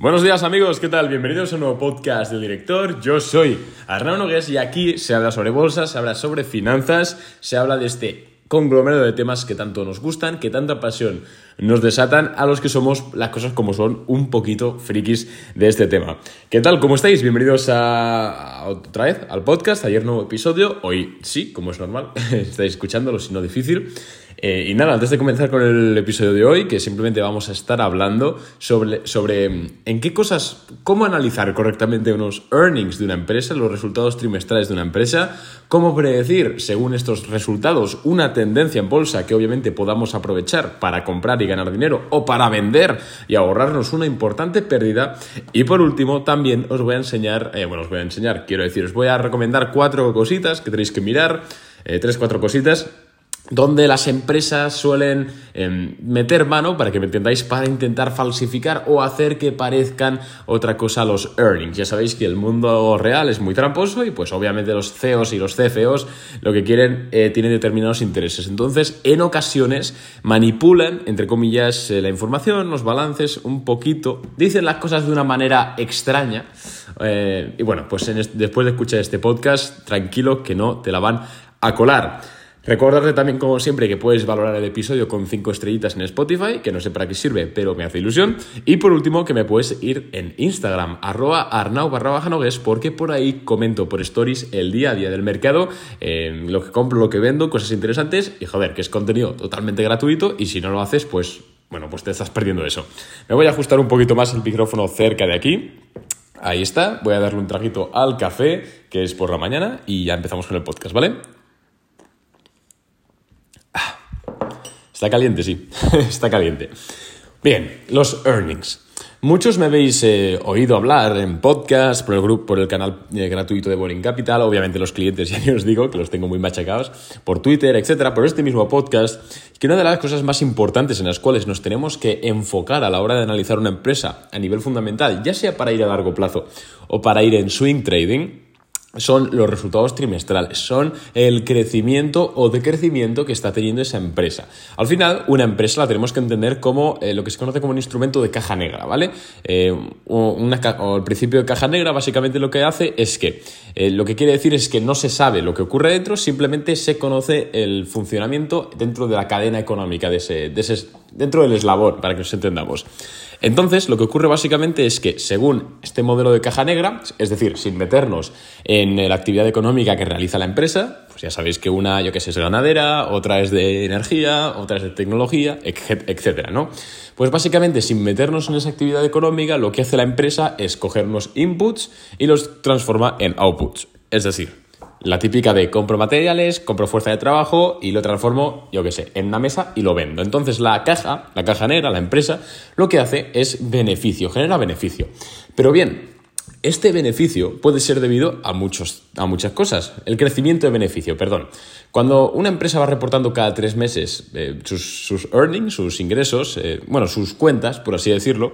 Buenos días amigos, ¿qué tal? Bienvenidos a un nuevo podcast del director. Yo soy Arnaud Nogués y aquí se habla sobre bolsas, se habla sobre finanzas, se habla de este conglomerado de temas que tanto nos gustan, que tanta pasión nos desatan a los que somos las cosas como son un poquito frikis de este tema. ¿Qué tal? ¿Cómo estáis? Bienvenidos a, otra vez al podcast. Ayer nuevo episodio, hoy sí, como es normal, estáis escuchándolo, si no difícil. Eh, y nada, antes de comenzar con el episodio de hoy, que simplemente vamos a estar hablando sobre, sobre mm, en qué cosas, cómo analizar correctamente unos earnings de una empresa, los resultados trimestrales de una empresa, cómo predecir, según estos resultados, una tendencia en bolsa que obviamente podamos aprovechar para comprar y ganar dinero o para vender y ahorrarnos una importante pérdida. Y por último, también os voy a enseñar, eh, bueno, os voy a enseñar, quiero decir, os voy a recomendar cuatro cositas que tenéis que mirar, eh, tres, cuatro cositas donde las empresas suelen em, meter mano, para que me entendáis, para intentar falsificar o hacer que parezcan otra cosa los earnings. Ya sabéis que el mundo real es muy tramposo y pues obviamente los CEOs y los CFOs lo que quieren eh, tienen determinados intereses. Entonces, en ocasiones manipulan, entre comillas, eh, la información, los balances un poquito, dicen las cosas de una manera extraña. Eh, y bueno, pues después de escuchar este podcast, tranquilo que no te la van a colar. Recordarte también, como siempre, que puedes valorar el episodio con 5 estrellitas en Spotify, que no sé para qué sirve, pero me hace ilusión. Y por último, que me puedes ir en Instagram, arroba arnau barra porque por ahí comento por stories el día a día del mercado, eh, lo que compro, lo que vendo, cosas interesantes y joder, que es contenido totalmente gratuito y si no lo haces, pues bueno, pues te estás perdiendo eso. Me voy a ajustar un poquito más el micrófono cerca de aquí. Ahí está, voy a darle un traguito al café, que es por la mañana, y ya empezamos con el podcast, ¿vale? Está caliente, sí, está caliente. Bien, los earnings. Muchos me habéis eh, oído hablar en podcast, por el grupo, por el canal eh, gratuito de Boring Capital, obviamente los clientes ya os digo que los tengo muy machacados, por Twitter, etcétera, por este mismo podcast, que una de las cosas más importantes en las cuales nos tenemos que enfocar a la hora de analizar una empresa a nivel fundamental, ya sea para ir a largo plazo o para ir en swing trading, son los resultados trimestrales, son el crecimiento o decrecimiento que está teniendo esa empresa. Al final, una empresa la tenemos que entender como eh, lo que se conoce como un instrumento de caja negra, ¿vale? Eh, o el principio de caja negra básicamente lo que hace es que eh, lo que quiere decir es que no se sabe lo que ocurre dentro, simplemente se conoce el funcionamiento dentro de la cadena económica de ese, de ese dentro del eslabón, para que nos entendamos. Entonces, lo que ocurre básicamente es que, según este modelo de caja negra, es decir, sin meternos en la actividad económica que realiza la empresa, pues ya sabéis que una, yo que sé, es ganadera, otra es de energía, otra es de tecnología, etcétera, ¿no? Pues básicamente, sin meternos en esa actividad económica, lo que hace la empresa es coger unos inputs y los transforma en outputs. Es decir, la típica de compro materiales, compro fuerza de trabajo y lo transformo, yo qué sé, en una mesa y lo vendo. Entonces la caja, la caja negra, la empresa, lo que hace es beneficio, genera beneficio. Pero bien, este beneficio puede ser debido a, muchos, a muchas cosas. El crecimiento de beneficio, perdón. Cuando una empresa va reportando cada tres meses eh, sus, earnings, sus ingresos, eh, bueno, sus cuentas, por así decirlo,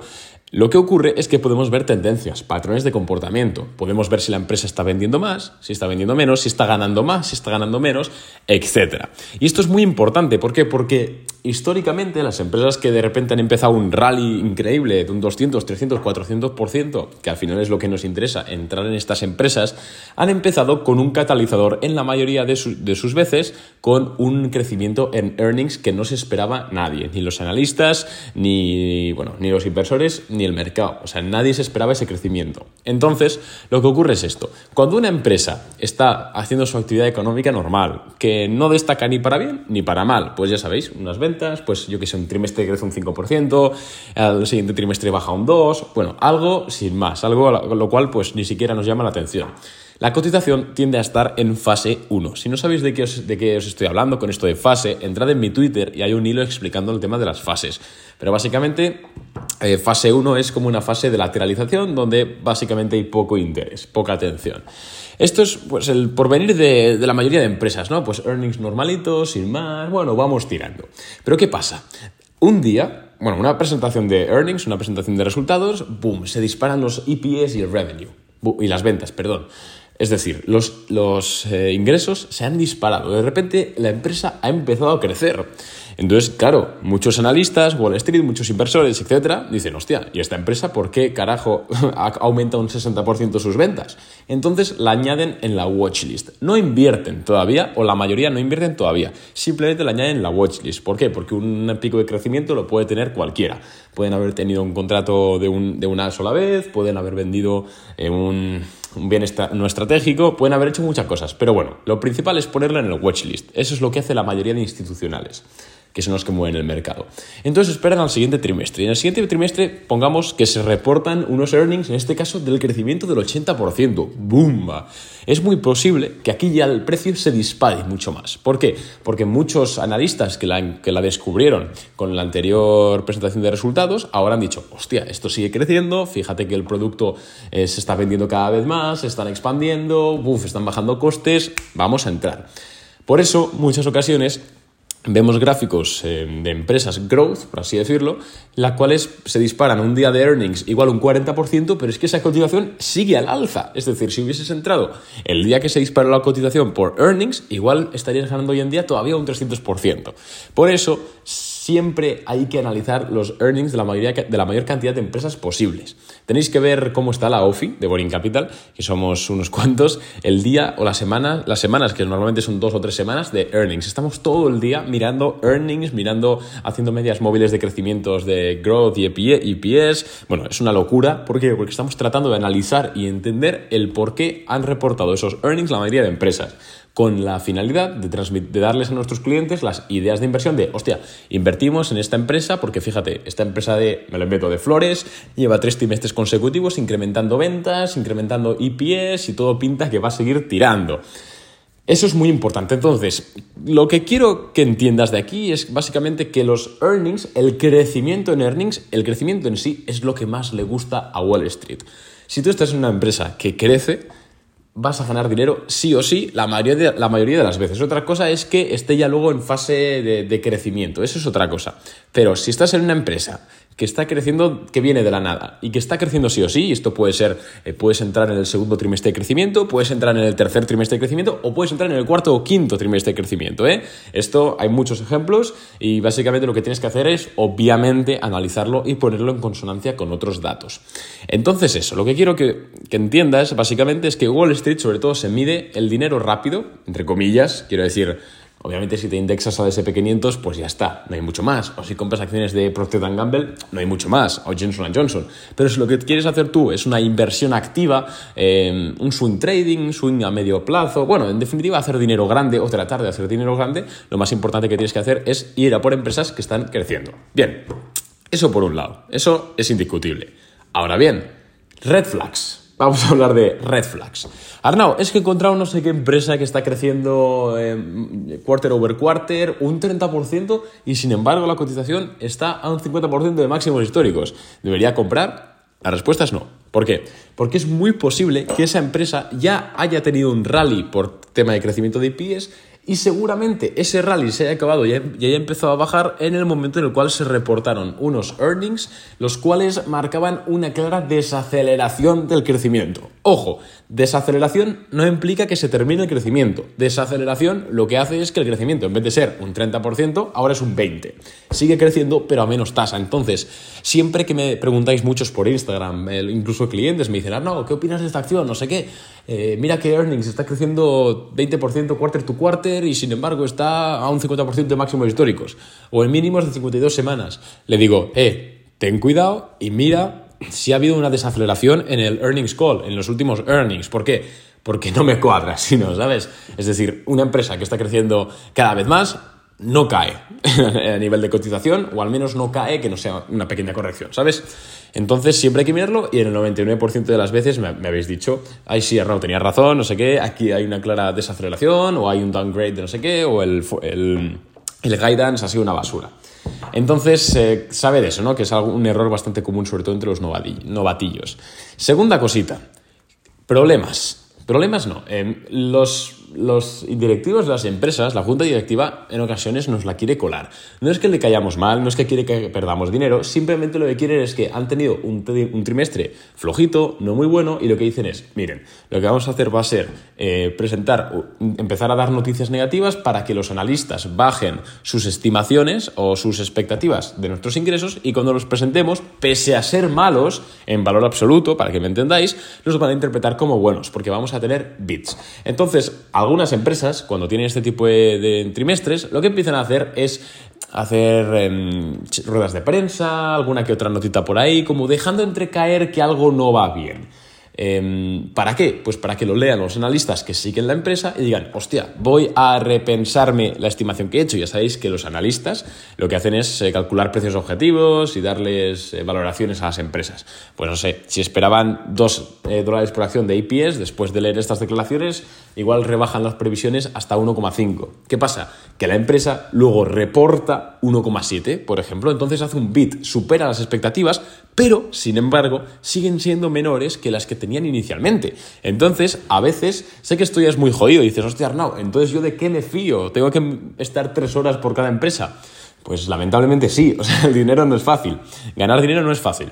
lo que ocurre es que podemos ver tendencias, patrones de comportamiento. Podemos ver si la empresa está vendiendo más, si está vendiendo menos, si está ganando más, si está ganando menos, etc. Y esto es muy importante. ¿Por qué? Porque históricamente las empresas que de repente han empezado un rally increíble de un 200, 300, 400%, que al final es lo que nos interesa, entrar en estas empresas, han empezado con un catalizador en la mayoría de, de sus veces con un crecimiento en earnings que no se esperaba nadie, ni los analistas, ni, bueno, ni los inversores, ni el mercado. O sea, nadie se esperaba ese crecimiento. Entonces, lo que ocurre es esto. Cuando una empresa está haciendo su actividad económica normal, que no destaca ni para bien ni para mal, pues ya sabéis, unas ventas, pues yo que sé, un trimestre crece un 5%, al siguiente trimestre baja un 2%, bueno, algo sin más, algo lo cual pues ni siquiera nos llama la atención. La cotización tiende a estar en fase 1. Si no sabéis de qué, os, de qué os estoy hablando con esto de fase, entrad en mi Twitter y hay un hilo explicando el tema de las fases. Pero básicamente, eh, fase 1 es como una fase de lateralización donde básicamente hay poco interés, poca atención. Esto es pues, el porvenir de, de la mayoría de empresas, ¿no? Pues earnings normalitos, sin más, bueno, vamos tirando. Pero ¿qué pasa? Un día, bueno, una presentación de earnings, una presentación de resultados, boom, se disparan los EPS y el revenue, y las ventas, perdón. Es decir, los, los eh, ingresos se han disparado. De repente la empresa ha empezado a crecer. Entonces, claro, muchos analistas, Wall Street, muchos inversores, etcétera, dicen, hostia, ¿y esta empresa por qué carajo ha aumentado un 60% sus ventas? Entonces la añaden en la watchlist. No invierten todavía, o la mayoría no invierten todavía. Simplemente la añaden en la watchlist. ¿Por qué? Porque un pico de crecimiento lo puede tener cualquiera. Pueden haber tenido un contrato de, una sola vez, pueden haber vendido eh, un un bien no estratégico, pueden haber hecho muchas cosas. Pero bueno, lo principal es ponerlo en el watchlist. Eso es lo que hace la mayoría de institucionales que son los que mueven el mercado. Entonces esperan al siguiente trimestre. Y en el siguiente trimestre pongamos que se reportan unos earnings, en este caso del crecimiento del 80%. ¡Bumba! Es muy posible que aquí ya el precio se dispare mucho más. ¿Por qué? Porque muchos analistas que la, que la descubrieron con la anterior presentación de resultados ahora han dicho, hostia, esto sigue creciendo, fíjate que el producto eh, se está vendiendo cada vez más, se están expandiendo, ¡buf! están bajando costes, vamos a entrar. Por eso, muchas ocasiones vemos gráficos eh, de empresas growth, por así decirlo, las cuales se disparan un día de earnings igual un 40%, pero es que esa cotización sigue al alza. Es decir, si hubieses entrado el día que se disparó la cotización por earnings, igual estarías ganando hoy en día todavía un 300%. Por eso, siempre hay que analizar los earnings de la, mayoría, de la mayor cantidad de empresas posibles. Tenéis que ver cómo está la OFI de Boring Capital, que somos unos cuantos, el día o la semana, las semanas, que normalmente son dos o tres semanas de earnings. Estamos todo el día mirando earnings, mirando, haciendo medias móviles de crecimientos de growth y EPS. Bueno, es una locura. ¿Por qué? Porque estamos tratando de analizar y entender el por qué han reportado esos earnings la mayoría de empresas con la finalidad de, de, darles a nuestros clientes las ideas de inversión de, hostia, invertimos en esta empresa porque fíjate, esta empresa de, me lo invento, de flores, lleva tres trimestres consecutivos incrementando ventas, incrementando EPS y todo pinta que va a seguir tirando. Eso es muy importante. Entonces, lo que quiero que entiendas de aquí es básicamente que los earnings, el crecimiento en earnings, el crecimiento en sí es lo que más le gusta a Wall Street. Si tú estás en una empresa que crece, vas a ganar dinero sí o sí la mayoría de, la mayoría de las veces. Otra cosa es que esté ya luego en fase de, de, crecimiento, eso es otra cosa. Pero si estás en una empresa que está creciendo, que viene de la nada y que está creciendo sí o sí, esto puede ser, eh, puedes entrar en el segundo trimestre de crecimiento, puedes entrar en el tercer trimestre de crecimiento o puedes entrar en el cuarto o quinto trimestre de crecimiento. ¿eh? Esto hay muchos ejemplos y básicamente lo que tienes que hacer es obviamente analizarlo y ponerlo en consonancia con otros datos. Entonces eso, lo que quiero que, que entiendas básicamente es que Wall Street sobre todo se mide el dinero rápido, entre comillas, quiero decir, Obviamente, si te indexas a SP500, pues ya está, no hay mucho más. O si compras acciones de Procter Gamble, no hay mucho más. O Johnson Johnson. Pero si lo que quieres hacer tú es una inversión activa, eh, un swing trading, swing a medio plazo, bueno, en definitiva, hacer dinero grande o tratar de hacer dinero grande, lo más importante que tienes que hacer es ir a por empresas que están creciendo. Bien, eso por un lado. Eso es indiscutible. Ahora bien, red flags. Vamos a hablar de red flags. Arnau, es que he encontrado no sé qué empresa que está creciendo eh, quarter over quarter un 30% y sin embargo la cotización está a un 50% de máximos históricos. ¿Debería comprar? La respuesta es no. ¿Por qué? Porque es muy posible que esa empresa ya haya tenido un rally por tema de crecimiento de IPs y seguramente ese rally se haya acabado y haya empezado a bajar en el momento en el cual se reportaron unos earnings, los cuales marcaban una clara desaceleración del crecimiento. Ojo, desaceleración no implica que se termine el crecimiento. Desaceleración lo que hace es que el crecimiento, en vez de ser un 30%, ahora es un 20%. Sigue creciendo, pero a menos tasa. Entonces, siempre que me preguntáis muchos por Instagram, incluso clientes me dicen, ah, no, ¿qué opinas de esta acción? No sé qué. Eh, mira que earnings está creciendo 20% quarter to quarter y sin embargo está a un 50% de máximos históricos. O en mínimos de 52 semanas. Le digo, eh, ten cuidado y mira si ha habido una desaceleración en el earnings call, en los últimos earnings. ¿Por qué? Porque no me cuadra, sino, ¿sabes? Es decir, una empresa que está creciendo cada vez más no cae a nivel de cotización, o al menos no cae que no sea una pequeña corrección, ¿sabes? Entonces siempre hay que mirarlo y en el 99% de las veces me, habéis dicho, ay sí, Arnaud, tenía razón, no sé qué, aquí hay una clara desaceleración, o hay un downgrade de no sé qué, o el, el, el guidance ha sido una basura. Entonces, eh, sabe de eso, ¿no? Que es un error bastante común, sobre todo entre los novatillos. Segunda cosita, problemas. Problemas no. Los, los directivos de las empresas, la junta directiva, en ocasiones nos la quiere colar. No es que le callamos mal, no es que quiere que perdamos dinero, simplemente lo que quieren es que han tenido un, trimestre flojito, no muy bueno, y lo que dicen es, miren, lo que vamos a hacer va a ser eh, presentar, empezar a dar noticias negativas para que los analistas bajen sus estimaciones o sus expectativas de nuestros ingresos y cuando los presentemos, pese a ser malos en valor absoluto, para que me entendáis, los van a interpretar como buenos, porque vamos a tener bits. Entonces, algunas empresas, cuando tienen este tipo de, trimestres, lo que empiezan a hacer es hacer em, ruedas de prensa, alguna que otra notita por ahí, como dejando entrecaer que algo no va bien. Em, ¿Para qué? Pues para que lo lean los analistas que siguen la empresa y digan, hostia, voy a repensarme la estimación que he hecho. Ya sabéis que los analistas lo que hacen es eh, calcular precios objetivos y darles eh, valoraciones a las empresas. Pues no sé, si esperaban 2 eh, dólares por acción de IPS, después de leer estas declaraciones, igual rebajan las previsiones hasta 1,5. ¿Qué pasa? Que la empresa luego reporta 1,7, por ejemplo, entonces hace un bit, supera las expectativas, pero, sin embargo, siguen siendo menores que las que tenían inicialmente. Entonces, a veces, sé que esto ya es muy jodido, y dices, hostia Arnau, entonces yo de qué me fío? ¿Tengo que estar tres horas por cada empresa? Pues lamentablemente sí, o sea, el dinero no es fácil, ganar dinero no es fácil.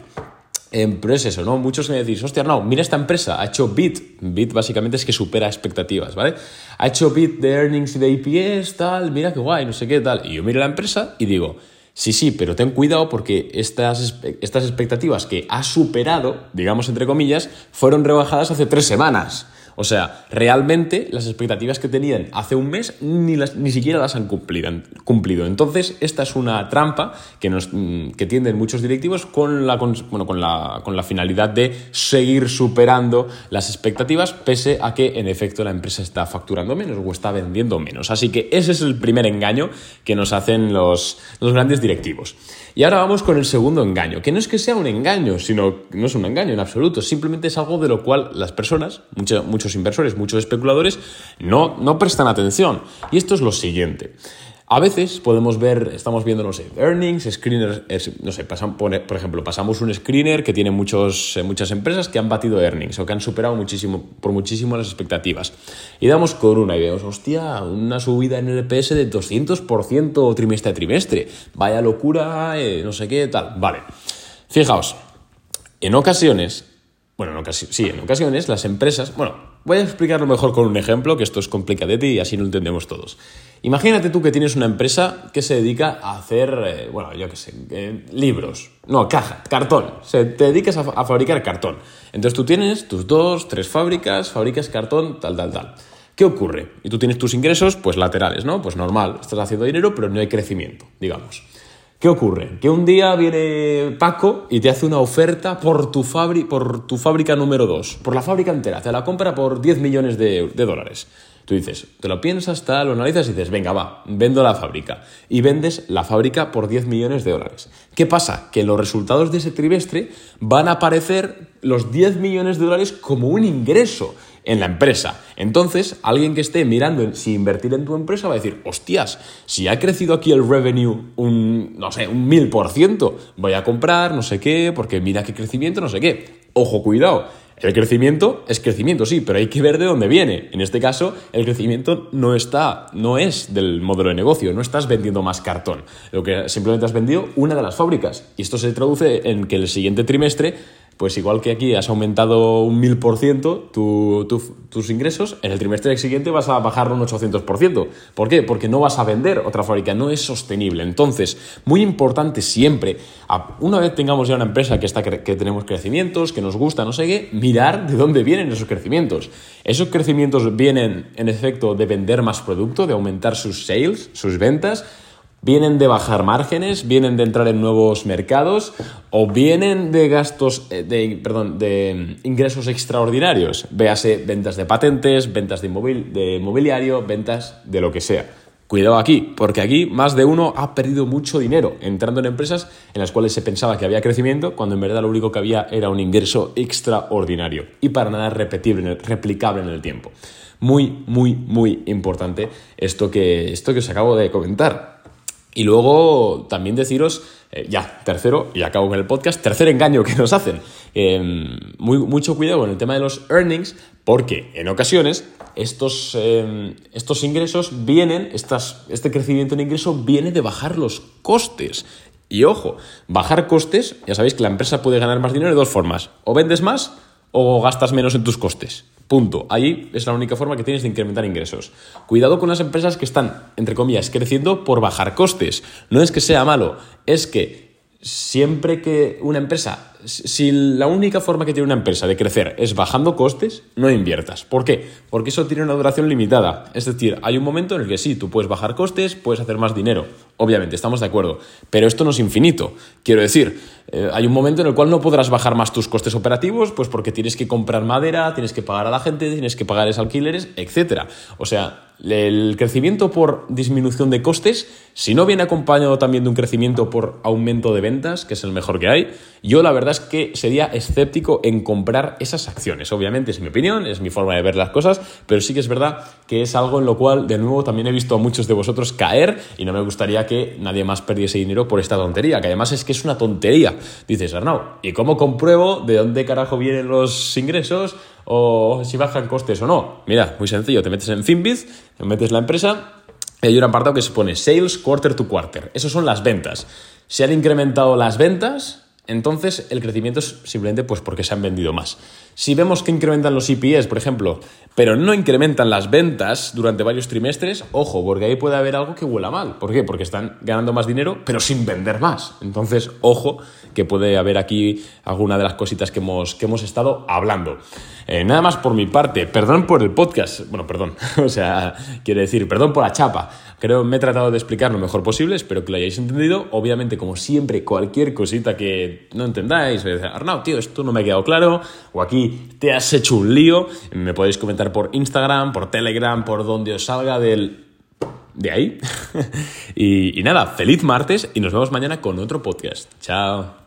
Eh, pero es eso, ¿no? Muchos me decís, hostia, no, mira esta empresa, ha hecho bit. Bit básicamente es que supera expectativas, ¿vale? Ha hecho bit de earnings y de EPS, tal, mira qué guay, no sé qué, tal. Y yo miro la empresa y digo, Sí, sí, pero ten cuidado porque estas, estas expectativas que ha superado, digamos entre comillas, fueron rebajadas hace tres semanas. O sea, realmente las expectativas que tenían hace un mes ni, las, ni siquiera las han cumplido. Entonces, esta es una trampa que, nos, mm, que tienden muchos directivos con la, bueno, con, la, con la finalidad de seguir superando las expectativas, pese a que en efecto la empresa está facturando menos o está vendiendo menos. Así que ese es el primer engaño que nos hacen los, los grandes directivos. Y ahora vamos con el segundo engaño, que no es que sea un engaño, sino no es un engaño en absoluto, simplemente es algo de lo cual las personas, muchos inversores, muchos especuladores, no, no prestan atención. Y esto es lo siguiente. A veces podemos ver, estamos viendo, no sé, earnings, screeners, no sé, por ejemplo, pasamos un screener que tiene muchos, eh, muchas empresas que han batido earnings o que han superado muchísimo, por muchísimo las expectativas. Y damos con una y vemos, hostia, una subida en el EPS de 200% trimestre a trimestre. Vaya locura, eh, no sé qué, tal. Vale. Fijaos, en ocasiones, bueno, en ocasiones, sí, en ocasiones las empresas, bueno, Voy a explicarlo mejor con un ejemplo, que esto es complicadete y así lo entendemos todos. Imagínate tú que tienes una empresa que se dedica a hacer, eh, bueno, yo qué sé, eh, libros. No, caja, cartón. Se, te dedicas a, fabricar cartón. Entonces tú tienes tus dos, tres fábricas, fabricas cartón, tal, tal, tal. ¿Qué ocurre? Y tú tienes tus ingresos, pues laterales, ¿no? Pues normal, estás haciendo dinero, pero no hay crecimiento, digamos. ¿Qué ocurre? Que un día viene Paco y te hace una oferta por tu, por tu fábrica número 2, por la fábrica entera, te la compra por 10 millones de, dólares. Tú dices, te lo piensas, tal, lo analizas y dices, venga, va, vendo la fábrica. Y vendes la fábrica por 10 millones de dólares. ¿Qué pasa? Que los resultados de ese trimestre van a aparecer los 10 millones de dólares como un ingreso en la empresa. Entonces, alguien que esté mirando si invertir en tu empresa va a decir, hostias, si ha crecido aquí el revenue un, no sé, un mil por ciento, voy a comprar, no sé qué, porque mira qué crecimiento, no sé qué. Ojo, cuidado. El crecimiento es crecimiento, sí, pero hay que ver de dónde viene. En este caso, el crecimiento no está, no es del modelo de negocio, no estás vendiendo más cartón. Lo que simplemente has vendido una de las fábricas. Y esto se traduce en que el siguiente trimestre pues igual que aquí has aumentado un 1000% tu, tus ingresos, en el trimestre siguiente vas a bajar un 800%. ¿Por qué? Porque no vas a vender otra fábrica, no es sostenible. Entonces, muy importante siempre, una vez tengamos ya una empresa que, está, que tenemos crecimientos, que nos gusta, no sé qué, mirar de dónde vienen esos crecimientos. Esos crecimientos vienen, en efecto, de vender más producto, de aumentar sus sales, sus ventas, vienen de bajar márgenes, vienen de entrar en nuevos mercados o vienen de gastos, eh, de, perdón, de ingresos extraordinarios, véase ventas de patentes, ventas de, de mobiliario, ventas de lo que sea. Cuidado aquí, porque aquí más de uno ha perdido mucho dinero entrando en empresas en las cuales se pensaba que había crecimiento, cuando en verdad lo único que había era un ingreso extraordinario y para nada repetible, replicable en el tiempo. Muy, muy, muy importante esto que, esto que os acabo de comentar. Y luego también deciros, eh, ya, tercero, y acabo con el podcast, tercer engaño que nos hacen, em, muy, mucho cuidado con el tema de los earnings, porque en ocasiones estos, em, estos ingresos vienen, estas, este crecimiento en ingreso viene de bajar los costes. Y ojo, bajar costes, ya sabéis que la empresa puede ganar más dinero de dos formas. O vendes más o gastas menos en tus costes. Punto. Ahí es la única forma que tienes de incrementar ingresos. Cuidado con las empresas que están, entre comillas, creciendo por bajar costes. No es que sea malo, es que siempre que una empresa si la única forma que tiene una empresa de crecer es bajando costes, no inviertas. ¿Por qué? Porque eso tiene una duración limitada. Es decir, hay un momento en el que sí, tú puedes bajar costes, puedes hacer más dinero. Obviamente, estamos de acuerdo. Pero esto no es infinito. Quiero decir, eh, hay un momento en el cual no podrás bajar más tus costes operativos, pues porque tienes que comprar madera, tienes que pagar a la gente, tienes que pagar alquileres, etc. O sea, el crecimiento por disminución de costes, si no viene acompañado también de un crecimiento por aumento de ventas, que es el mejor que hay, yo la verdad es que sería escéptico en comprar esas acciones. Obviamente es mi opinión, es mi forma de ver las cosas, pero sí que es verdad que es algo en lo cual, de nuevo, también he visto a muchos de vosotros caer y no me gustaría que nadie más perdiese dinero por esta tontería, que además es que es una tontería. Dices, Arnau, ¿y cómo compruebo de dónde carajo vienen los ingresos o si bajan costes o no? Mira, muy sencillo, te metes en Finbiz, metes la empresa y hay un apartado que se pone Sales Quarter to Quarter. Esos son las ventas. Se han incrementado las ventas, entonces, el crecimiento es simplemente pues, porque se han vendido más. Si vemos que incrementan los IPS, por ejemplo, pero no incrementan las ventas durante varios trimestres, ojo, porque ahí puede haber algo que huela mal. ¿Por qué? Porque están ganando más dinero, pero sin vender más. Entonces, ojo, que puede haber aquí alguna de las cositas que hemos, que hemos estado hablando. Eh, nada más por mi parte, perdón por el podcast, bueno, perdón, o sea, quiere decir, perdón por la chapa. Creo que me he tratado de explicar lo mejor posible, espero que lo hayáis entendido. Obviamente, como siempre, cualquier cosita que no entendáis, Arnau, tío, esto no me ha quedado claro, o aquí te has hecho un lío, me podéis comentar por Instagram, por Telegram, por donde os salga del de ahí. y, y, nada, feliz martes y nos vemos mañana con otro podcast. Chao.